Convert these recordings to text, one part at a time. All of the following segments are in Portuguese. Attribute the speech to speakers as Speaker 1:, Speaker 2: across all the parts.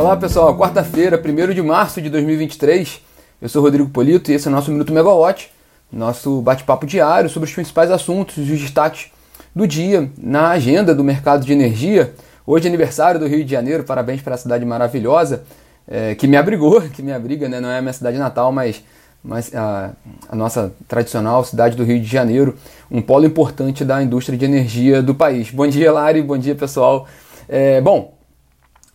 Speaker 1: Olá pessoal, quarta-feira, 1 de março de 2023. Eu sou Rodrigo Polito e esse é o nosso Minuto Megawatt, nosso bate-papo diário sobre os principais assuntos e os destaques do dia na agenda do mercado de energia. Hoje é aniversário do Rio de Janeiro, parabéns para a cidade maravilhosa é, que me abrigou, que me abriga, né? não é a minha cidade natal, mas, mas a, a nossa tradicional cidade do Rio de Janeiro, um polo importante da indústria de energia do país. Bom dia, Lari, bom dia pessoal. É, bom,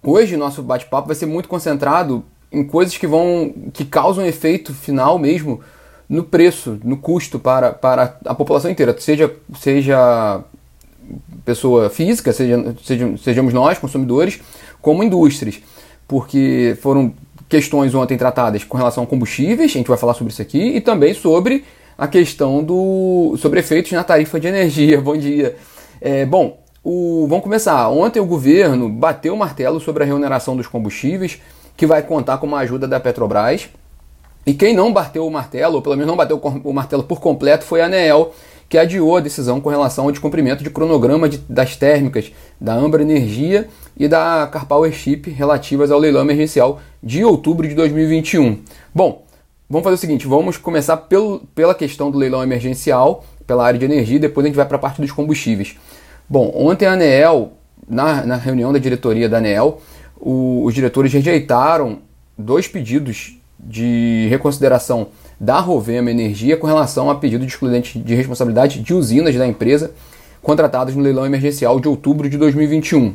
Speaker 1: Hoje nosso bate-papo vai ser muito concentrado em coisas que vão que causam efeito final mesmo no preço, no custo para, para a população inteira, seja seja pessoa física, seja, seja sejamos nós consumidores, como indústrias, porque foram questões ontem tratadas com relação a combustíveis, a gente vai falar sobre isso aqui, e também sobre a questão do sobre efeitos na tarifa de energia. Bom dia. É, bom, o, vamos começar. Ontem o governo bateu o martelo sobre a remuneração dos combustíveis, que vai contar com uma ajuda da Petrobras. E quem não bateu o martelo, ou pelo menos não bateu o martelo por completo, foi a ANEEL, que adiou a decisão com relação ao descumprimento de cronograma de, das térmicas da Ambra Energia e da Carpower Chip relativas ao leilão emergencial de outubro de 2021. Bom, vamos fazer o seguinte, vamos começar pelo, pela questão do leilão emergencial, pela área de energia, e depois a gente vai para a parte dos combustíveis. Bom, ontem a ANEEL, na, na reunião da diretoria da ANEEL, os diretores rejeitaram dois pedidos de reconsideração da Rovema Energia com relação a pedido de excludente de responsabilidade de usinas da empresa contratadas no leilão emergencial de outubro de 2021.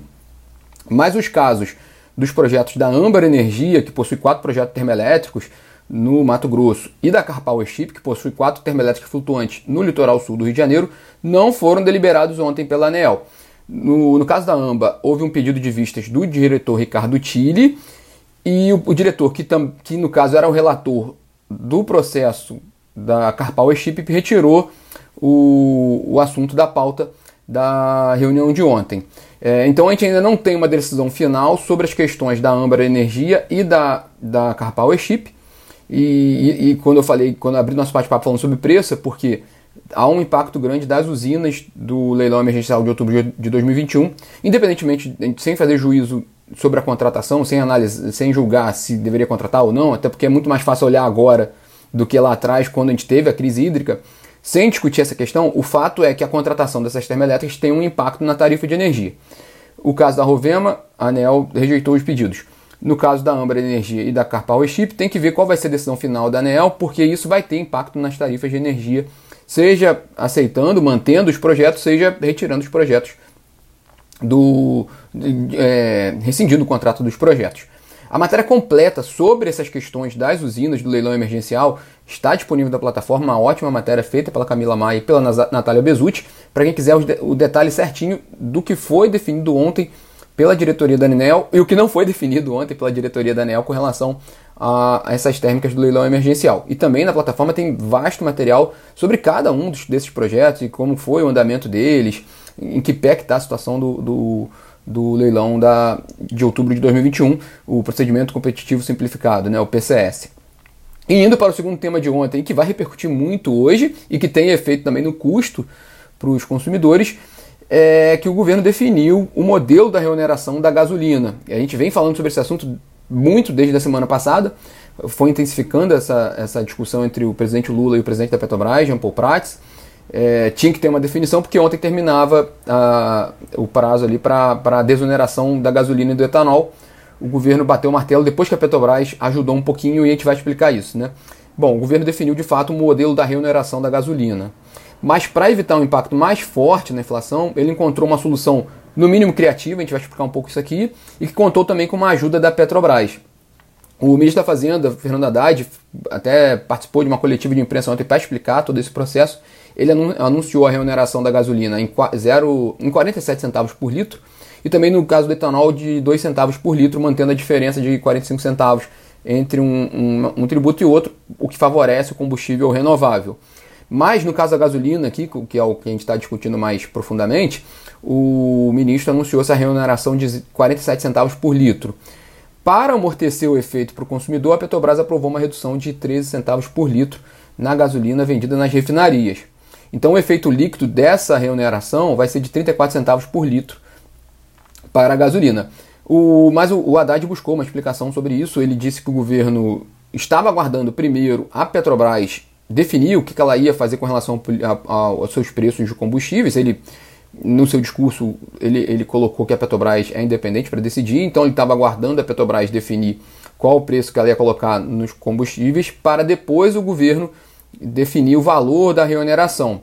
Speaker 1: Mas os casos dos projetos da Ambar Energia, que possui quatro projetos termoelétricos no Mato Grosso, e da Carpower Ship, que possui quatro termoelétricas flutuantes no litoral sul do Rio de Janeiro, não foram deliberados ontem pela ANEEL. No, no caso da AMBA, houve um pedido de vistas do diretor Ricardo Tille e o, o diretor, que, tam, que no caso era o relator do processo da Carpower Chip, retirou o, o assunto da pauta da reunião de ontem. É, então a gente ainda não tem uma decisão final sobre as questões da Amber Energia e da, da Carpower Chip. E, e, e, quando eu falei, quando eu abri nosso bate-papo falando sobre preço, é porque há um impacto grande das usinas do leilão emergencial de outubro de 2021, independentemente, sem fazer juízo sobre a contratação, sem análise, sem julgar se deveria contratar ou não, até porque é muito mais fácil olhar agora do que lá atrás, quando a gente teve a crise hídrica. Sem discutir essa questão, o fato é que a contratação dessas termoelétricas tem um impacto na tarifa de energia. O caso da Rovema, a ANEL rejeitou os pedidos. No caso da Amber Energia e da Carpower Chip, tem que ver qual vai ser a decisão final da ANEL, porque isso vai ter impacto nas tarifas de energia seja aceitando, mantendo os projetos, seja retirando os projetos do é, rescindindo o contrato dos projetos. A matéria completa sobre essas questões das usinas do leilão emergencial está disponível na plataforma, uma ótima matéria feita pela Camila Maia e pela Natália Bezutti, para quem quiser o detalhe certinho do que foi definido ontem pela diretoria da ANEL e o que não foi definido ontem pela diretoria da ANEL com relação a, essas térmicas do leilão emergencial. E também na plataforma tem vasto material sobre cada um dos, desses projetos e como foi o andamento deles, em que pé está a situação do, do, do, leilão da, de outubro de 2021, o procedimento competitivo simplificado, né, o PCS. E indo para o segundo tema de ontem, que vai repercutir muito hoje e que tem efeito também no custo para os consumidores, é que o governo definiu o modelo da remuneração da gasolina. E a gente vem falando sobre esse assunto muito desde a semana passada. Foi intensificando essa, essa discussão entre o presidente Lula e o presidente da Petrobras, Jean Paul Prats. É, tinha que ter uma definição, porque ontem terminava a, o prazo ali para a desoneração da gasolina e do etanol. O governo bateu o martelo depois que a Petrobras ajudou um pouquinho e a gente vai explicar isso. Né? Bom, o governo definiu de fato o modelo da remuneração da gasolina. Mas para evitar um impacto mais forte na inflação, ele encontrou uma solução no mínimo criativa, a gente vai explicar um pouco isso aqui, e que contou também com uma ajuda da Petrobras. O ministro da Fazenda, Fernando Haddad, até participou de uma coletiva de imprensa ontem para explicar todo esse processo. Ele anunciou a remuneração da gasolina em, zero, em 47 centavos por litro e também no caso do etanol de 2 centavos por litro, mantendo a diferença de 45 centavos entre um, um, um tributo e outro, o que favorece o combustível renovável. Mas no caso da gasolina aqui, que é o que a gente está discutindo mais profundamente, o ministro anunciou essa remuneração de 47 centavos por litro. Para amortecer o efeito para o consumidor, a Petrobras aprovou uma redução de 13 centavos por litro na gasolina vendida nas refinarias. Então, o efeito líquido dessa remuneração vai ser de 34 centavos por litro para a gasolina. O, mas o, o Haddad buscou uma explicação sobre isso. Ele disse que o governo estava aguardando primeiro a Petrobras definir o que, ela ia fazer com relação aos seus preços de combustíveis. Ele, no seu discurso, ele, ele colocou que a Petrobras é independente para decidir, então ele estava aguardando a Petrobras definir qual o preço que ela ia colocar nos combustíveis para depois o governo definir o valor da reoneração.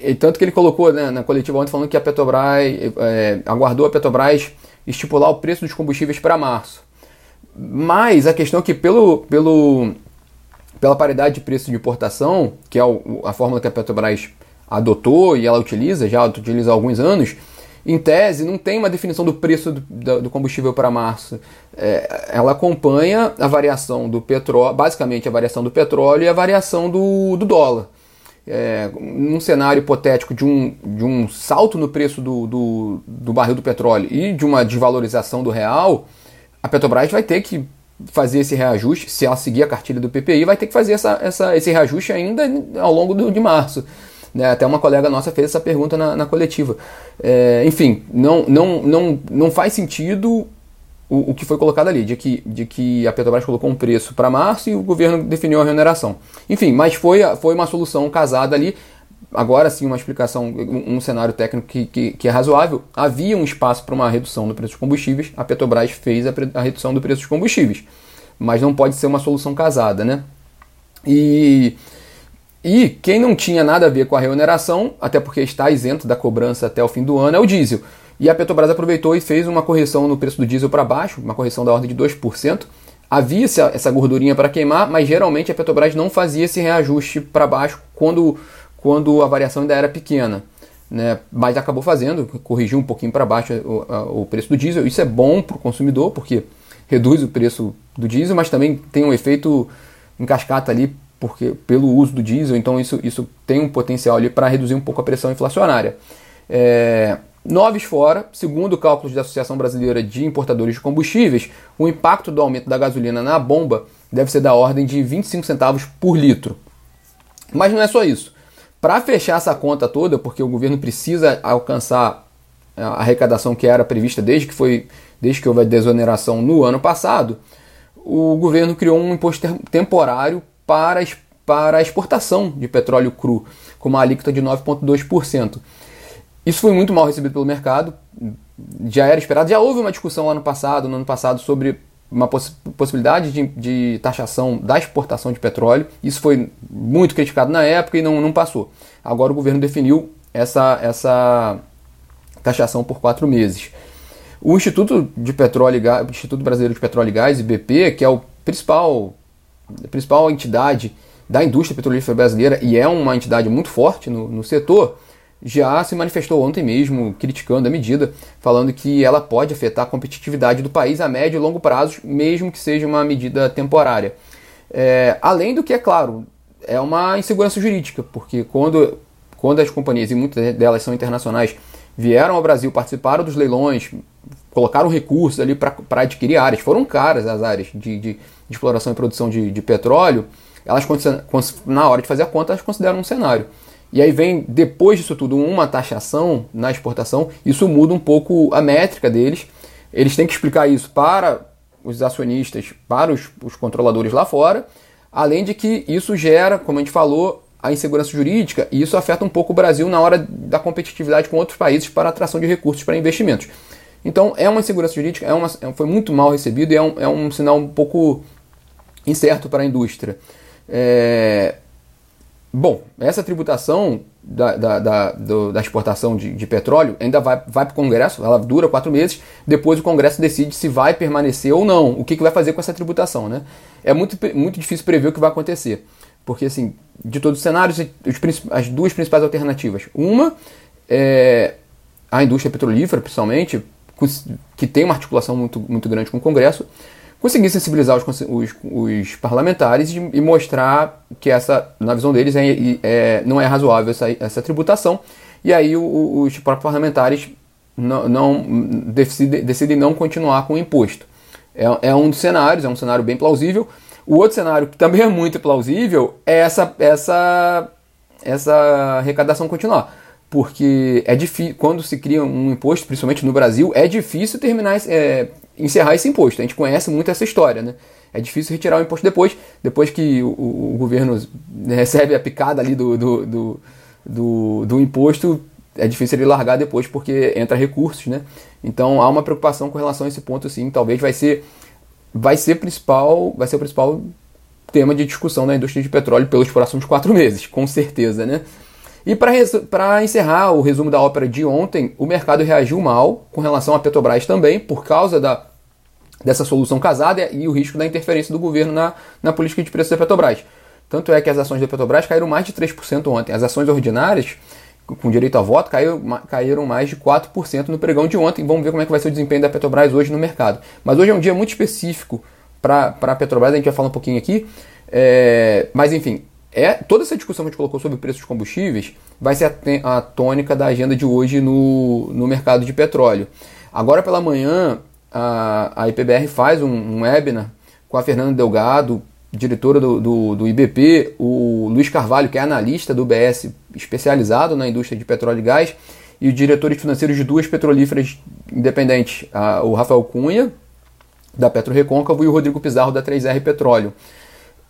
Speaker 1: E tanto que ele colocou né, na coletiva ontem falando que a Petrobras é, aguardou a Petrobras estipular o preço dos combustíveis para março. Mas a questão é que pelo, pelo, pela paridade de preço de importação, que é a fórmula que a Petrobras adotou e ela utiliza, já utiliza há alguns anos, em tese não tem uma definição do preço do, combustível para março. É, ela acompanha a variação do petróleo, basicamente a variação do petróleo e a variação do, do dólar. É, num cenário hipotético de um, de um salto no preço do, do, do barril do petróleo e de uma desvalorização do real, a Petrobras vai ter que fazer esse reajuste, se ela seguir a cartilha do PPI, vai ter que fazer essa, essa, esse reajuste ainda ao longo do, de março. Né? Até uma colega nossa fez essa pergunta na, na coletiva. É, enfim, não, não, não, não faz sentido o, o, que foi colocado ali, de que, de que a Petrobras colocou um preço para março e o governo definiu a remuneração. Enfim, mas foi, foi uma solução casada ali agora sim uma explicação, um, cenário técnico que, que, que, é razoável, havia um espaço para uma redução do preço dos combustíveis, a Petrobras fez a, a, redução do preço dos combustíveis, mas não pode ser uma solução casada, né? E, e quem não tinha nada a ver com a remuneração, até porque está isento da cobrança até o fim do ano, é o diesel. E a Petrobras aproveitou e fez uma correção no preço do diesel para baixo, uma correção da ordem de 2%. Havia essa gordurinha para queimar, mas geralmente a Petrobras não fazia esse reajuste para baixo quando quando a variação ainda era pequena. Né, mas acabou fazendo, corrigiu um pouquinho para baixo o, o, preço do diesel. Isso é bom para o consumidor, porque reduz o preço do diesel, mas também tem um efeito em cascata ali porque, pelo uso do diesel, então isso, isso tem um potencial ali para reduzir um pouco a pressão inflacionária. É, noves fora, segundo cálculos da Associação Brasileira de Importadores de Combustíveis, o impacto do aumento da gasolina na bomba deve ser da ordem de 25 centavos por litro. Mas não é só isso. Para fechar essa conta toda, porque o governo precisa alcançar a arrecadação que era prevista desde que foi desde que houve a desoneração no ano passado, o governo criou um imposto temporário para, para a exportação de petróleo cru, com uma alíquota de 9,2%. Isso foi muito mal recebido pelo mercado, já era esperado, já houve uma discussão lá no passado, no ano passado, sobre uma poss possibilidade de, de, taxação da exportação de petróleo. Isso foi muito criticado na época e não, não passou. Agora o governo definiu essa, essa taxação por quatro meses. O Instituto de Petróleo Gás, Instituto Brasileiro de Petróleo e Gás, IBP, que é o principal, a principal entidade da indústria petrolífera brasileira e é uma entidade muito forte no, no setor, já se manifestou ontem mesmo criticando a medida, falando que ela pode afetar a competitividade do país a médio e longo prazo, mesmo que seja uma medida temporária. É, além do que, é claro, é uma insegurança jurídica, porque quando, quando as companhias, e muitas delas são internacionais, vieram ao Brasil, participaram dos leilões, colocaram recursos ali para adquirir áreas, foram caras as áreas de, de, de exploração e produção de, de petróleo, elas, na hora de fazer a conta, elas consideram um cenário. E aí vem, depois disso tudo, uma taxação na exportação, isso muda um pouco a métrica deles. Eles têm que explicar isso para os acionistas, para os, os controladores lá fora, além de que isso gera, como a gente falou, a insegurança jurídica e isso afeta um pouco o Brasil na hora da competitividade com outros países para atração de recursos para investimentos. Então é uma insegurança jurídica, é uma, é, foi muito mal recebido e é um, é um sinal um pouco incerto para a indústria. É, Bom, essa tributação da, da, da, da exportação de, de, petróleo ainda vai, vai para o Congresso, ela dura quatro meses, depois o Congresso decide se vai permanecer ou não, o que, que vai fazer com essa tributação. Né? É muito, muito difícil prever o que vai acontecer, porque assim, de todos os cenários, os, as duas principais alternativas. Uma é a indústria petrolífera, principalmente, que tem uma articulação muito, muito grande com o Congresso, conseguir sensibilizar os, os, os parlamentares e, e, mostrar que essa, na visão deles, é, é, não é razoável essa, essa tributação. E aí o, os próprios parlamentares não, não decidem, decidem não continuar com o imposto. É, é, um dos cenários, é um cenário bem plausível. O outro cenário que também é muito plausível é essa, essa, essa arrecadação continuar. porque é difícil, quando se cria um imposto, principalmente no Brasil, é difícil terminar, é, encerrar esse imposto. A gente conhece muito essa história, né? É difícil retirar o imposto depois, depois que o, o governo recebe a picada ali do, do, do, do, do imposto, é difícil ele largar depois porque entra recursos, né? Então há uma preocupação com relação a esse ponto, sim. Talvez vai ser, vai ser principal, vai ser o principal tema de discussão na indústria de petróleo pelos próximos quatro meses, com certeza, né? E para encerrar o resumo da ópera de ontem, o mercado reagiu mal com relação à Petrobras também, por causa da, dessa solução casada e o risco da interferência do governo na, na política de preços da Petrobras. Tanto é que as ações da Petrobras caíram mais de 3% ontem. As ações ordinárias, com direito a voto, caíram, caíram mais de 4% no pregão de ontem. Vamos ver como é que vai ser o desempenho da Petrobras hoje no mercado. Mas hoje é um dia muito específico para a Petrobras, a gente vai falar um pouquinho aqui. É, mas enfim, é toda essa discussão que a gente colocou sobre o preço combustíveis vai ser a, a tônica da agenda de hoje no, no mercado de petróleo. Agora pela manhã, a, a IPBR faz um, um webinar com a Fernanda Delgado, diretora do, do, do, IBP, o Luiz Carvalho, que é analista do BS especializado na indústria de petróleo e gás, e os diretores financeiros de duas petrolíferas independentes, a, o Rafael Cunha, da Petro Recôncavo, e o Rodrigo Pizarro, da 3R Petróleo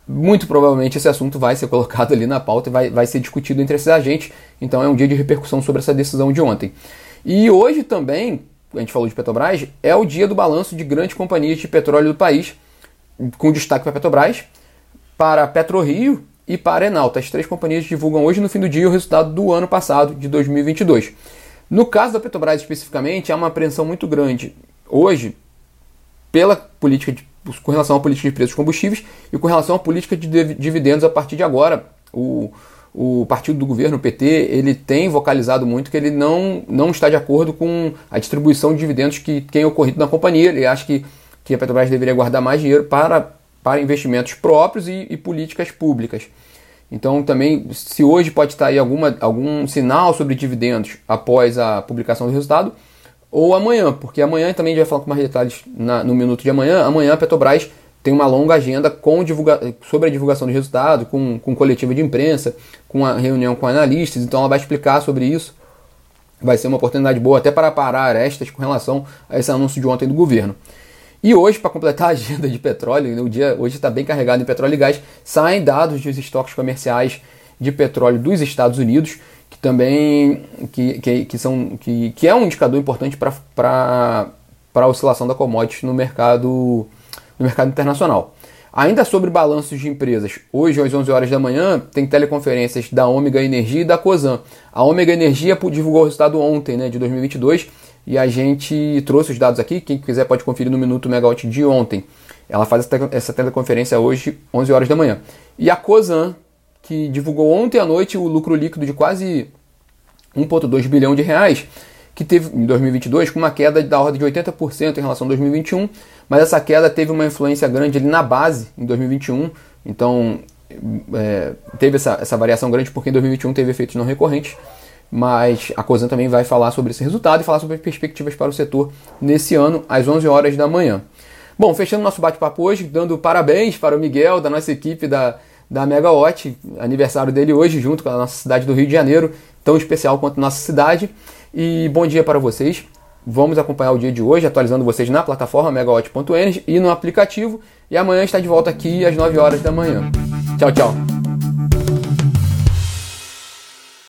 Speaker 1: muito provavelmente esse assunto vai ser colocado ali na pauta e vai, vai ser discutido entre esses agentes. Então é um dia de repercussão sobre essa decisão de ontem. E hoje também, a gente falou de Petrobras, é o dia do balanço de grandes companhias de petróleo do país, com destaque para Petrobras, para PetroRio e para Enalta. As três companhias divulgam hoje no fim do dia o resultado do ano passado, de 2022. No caso da Petrobras especificamente, há uma apreensão muito grande hoje pela política de com relação à política de preços de combustíveis e com relação à política de dividendos a partir de agora. O, o partido do governo, o PT, ele tem vocalizado muito que ele não, não está de acordo com a distribuição de dividendos que tem ocorrido na companhia. Ele acha que, que a Petrobras deveria guardar mais dinheiro para, para investimentos próprios e, e políticas públicas. Então, também, se hoje pode estar aí alguma, algum sinal sobre dividendos após a publicação do resultado, ou amanhã, porque amanhã também a gente vai falar com mais detalhes na, no minuto de amanhã. Amanhã a Petrobras tem uma longa agenda com divulga sobre a divulgação de resultado, com, com coletiva de imprensa, com a reunião com analistas, então ela vai explicar sobre isso. Vai ser uma oportunidade boa até para parar arestas com relação a esse anúncio de ontem do governo. E hoje, para completar a agenda de petróleo, né, o dia hoje está bem carregado em petróleo e gás, saem dados dos estoques comerciais de petróleo dos Estados Unidos que também que, que, que, são, que, que é um indicador importante para a oscilação da commodity no mercado, no mercado internacional. Ainda sobre balanços de empresas, hoje às 11 horas da manhã tem teleconferências da Ômega Energia e da Cosan. A Ômega Energia divulgou o resultado ontem, né, de 2022, e a gente trouxe os dados aqui, quem quiser pode conferir no Minuto Megawatt de ontem. Ela faz essa teleconferência hoje, 11 horas da manhã. E a Cosan que divulgou ontem à noite o lucro líquido de quase 1,2 bilhão de reais, que teve em 2022 com uma queda da ordem de 80% em relação a 2021, mas essa queda teve uma influência grande ali na base em 2021, então é, teve essa, essa variação grande porque em 2021 teve efeitos não recorrentes, mas a COSAN também vai falar sobre esse resultado e falar sobre perspectivas para o setor nesse ano, às 11 horas da manhã. Bom, fechando nosso bate-papo hoje, dando parabéns para o Miguel, da nossa equipe da da Megawatt, aniversário dele hoje, junto com a nossa cidade do Rio de Janeiro, tão especial quanto nossa cidade. E bom dia para vocês. Vamos acompanhar o dia de hoje, atualizando vocês na plataforma megawatt.energy e no aplicativo. E amanhã está de volta aqui às 9 horas da manhã. Tchau, tchau.